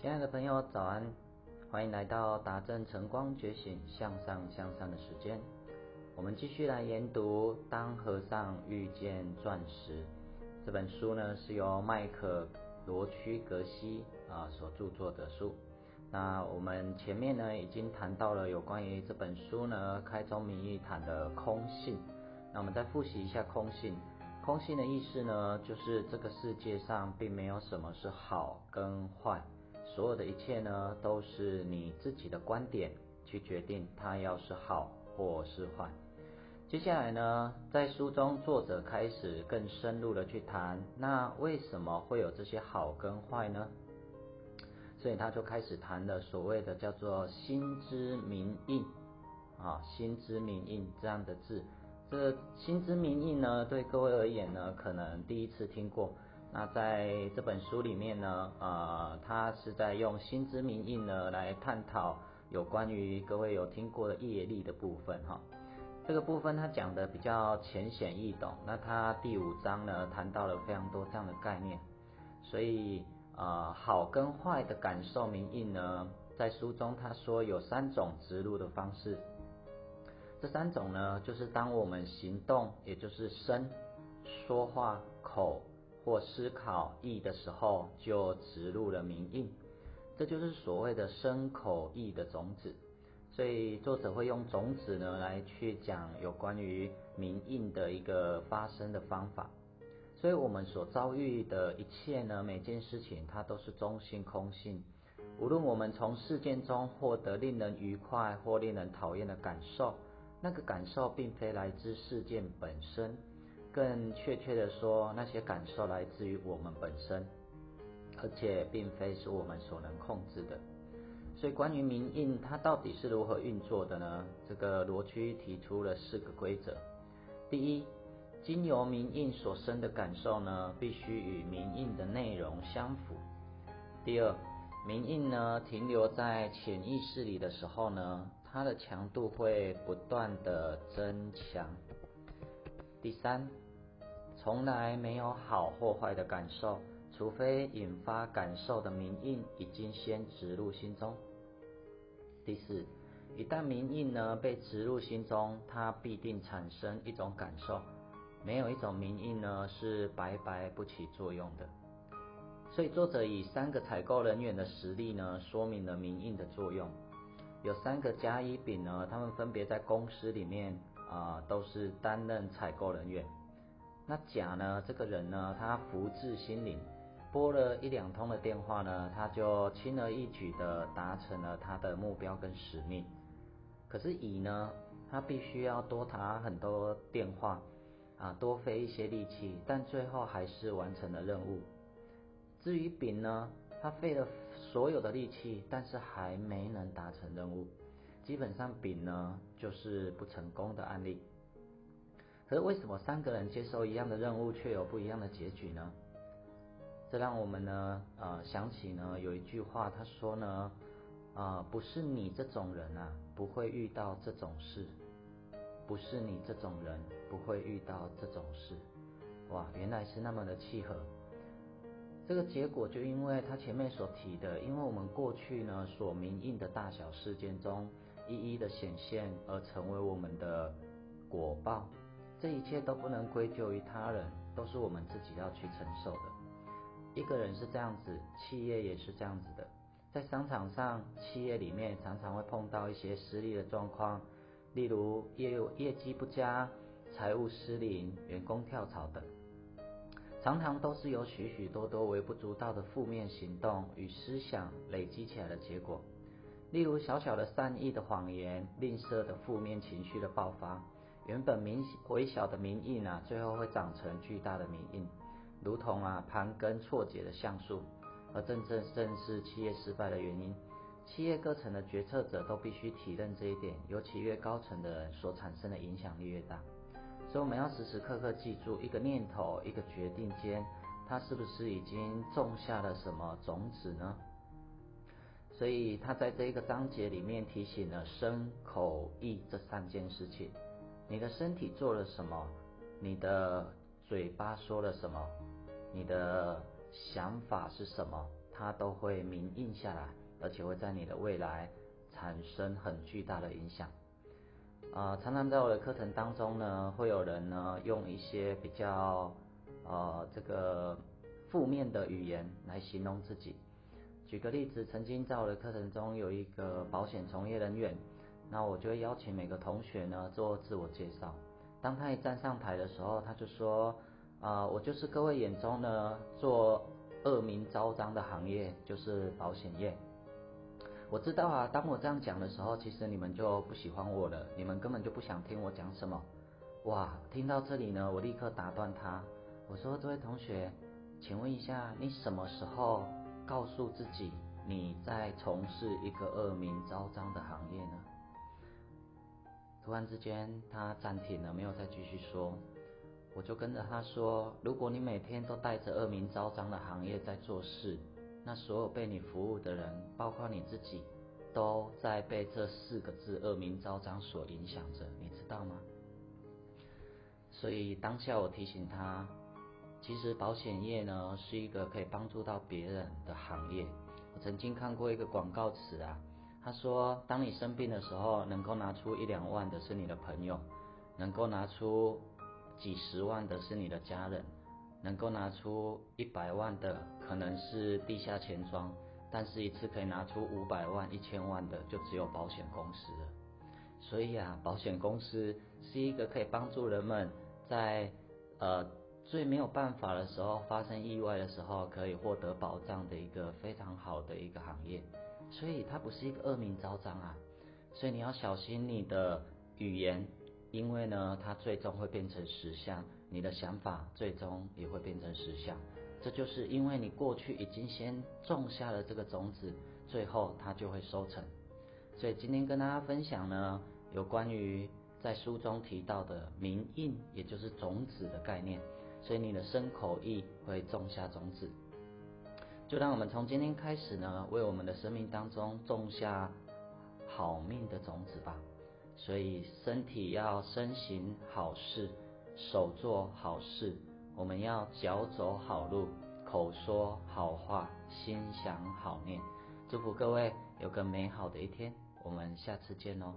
亲爱的朋友，早安！欢迎来到达正晨光觉醒向上向上的时间。我们继续来研读《当和尚遇见钻石》这本书呢，是由麦克罗区格西啊所著作的书。那我们前面呢已经谈到了有关于这本书呢开宗明义谈的空性。那我们再复习一下空性。空性的意思呢，就是这个世界上并没有什么是好跟坏。所有的一切呢，都是你自己的观点去决定它要是好或是坏。接下来呢，在书中作者开始更深入的去谈，那为什么会有这些好跟坏呢？所以他就开始谈了所谓的叫做心之明印啊，心之明印这样的字。这心之明印呢，对各位而言呢，可能第一次听过。那在这本书里面呢，呃，他是在用心之明印呢来探讨有关于各位有听过的业力的部分哈。这个部分他讲的比较浅显易懂。那他第五章呢谈到了非常多这样的概念，所以呃好跟坏的感受明印呢，在书中他说有三种植入的方式。这三种呢，就是当我们行动，也就是身、说话、口。或思考意的时候，就植入了名印，这就是所谓的生口意的种子。所以作者会用种子呢来去讲有关于名印的一个发生的方法。所以我们所遭遇的一切呢，每件事情它都是中性空性。无论我们从事件中获得令人愉快或令人讨厌的感受，那个感受并非来自事件本身。更确切的说，那些感受来自于我们本身，而且并非是我们所能控制的。所以，关于明印它到底是如何运作的呢？这个罗区提出了四个规则：第一，经由明印所生的感受呢，必须与明印的内容相符；第二，明印呢停留在潜意识里的时候呢，它的强度会不断的增强。第三，从来没有好或坏的感受，除非引发感受的名印已经先植入心中。第四，一旦名印呢被植入心中，它必定产生一种感受，没有一种名印呢是白白不起作用的。所以作者以三个采购人员的实例呢，说明了名印的作用。有三个甲乙丙呢，他们分别在公司里面。啊，都是担任采购人员。那甲呢？这个人呢，他福至心灵，拨了一两通的电话呢，他就轻而易举的达成了他的目标跟使命。可是乙呢，他必须要多打很多电话，啊，多费一些力气，但最后还是完成了任务。至于丙呢，他费了所有的力气，但是还没能达成任务。基本上丙呢就是不成功的案例，可是为什么三个人接受一样的任务却有不一样的结局呢？这让我们呢呃想起呢有一句话，他说呢啊不是你这种人啊不会遇到这种事，不是你这种人不会遇到这种事，哇原来是那么的契合。这个结果就因为他前面所提的，因为我们过去呢所明印的大小事件中。一一的显现而成为我们的果报，这一切都不能归咎于他人，都是我们自己要去承受的。一个人是这样子，企业也是这样子的。在商场上，企业里面常常会碰到一些失利的状况，例如业业绩不佳、财务失灵、员工跳槽等，常常都是由许许多多微不足道的负面行动与思想累积起来的结果。例如小小的善意的谎言、吝啬的负面情绪的爆发，原本明微小的名印啊，最后会长成巨大的名印，如同啊盘根错节的橡树，而正正正是企业失败的原因。企业各层的决策者都必须体认这一点，尤其越高层的人所产生的影响力越大。所以我们要时时刻刻记住，一个念头、一个决定间，它是不是已经种下了什么种子呢？所以他在这一个章节里面提醒了身口意这三件事情。你的身体做了什么？你的嘴巴说了什么？你的想法是什么？它都会明印下来，而且会在你的未来产生很巨大的影响。啊，常常在我的课程当中呢，会有人呢用一些比较呃这个负面的语言来形容自己。举个例子，曾经在我的课程中有一个保险从业人员，那我就会邀请每个同学呢做自我介绍。当他一站上台的时候，他就说：啊，我就是各位眼中呢做恶名昭彰的行业，就是保险业。我知道啊，当我这样讲的时候，其实你们就不喜欢我了，你们根本就不想听我讲什么。哇，听到这里呢，我立刻打断他，我说：这位同学，请问一下，你什么时候？告诉自己你在从事一个恶名昭彰的行业呢？突然之间，他暂停了，没有再继续说。我就跟着他说：如果你每天都带着恶名昭彰的行业在做事，那所有被你服务的人，包括你自己，都在被这四个字“恶名昭彰”所影响着，你知道吗？所以当下我提醒他。其实保险业呢是一个可以帮助到别人的行业。我曾经看过一个广告词啊，他说：当你生病的时候，能够拿出一两万的是你的朋友，能够拿出几十万的是你的家人，能够拿出一百万的可能是地下钱庄，但是一次可以拿出五百万、一千万的就只有保险公司了。所以啊，保险公司是一个可以帮助人们在呃。最没有办法的时候，发生意外的时候，可以获得保障的一个非常好的一个行业，所以它不是一个恶名昭彰啊。所以你要小心你的语言，因为呢，它最终会变成实相，你的想法最终也会变成实相。这就是因为你过去已经先种下了这个种子，最后它就会收成。所以今天跟大家分享呢，有关于在书中提到的名印，也就是种子的概念。所以你的身口意会种下种子，就让我们从今天开始呢，为我们的生命当中种下好命的种子吧。所以身体要身行好事，手做好事，我们要脚走好路，口说好话，心想好念。祝福各位有个美好的一天，我们下次见哦。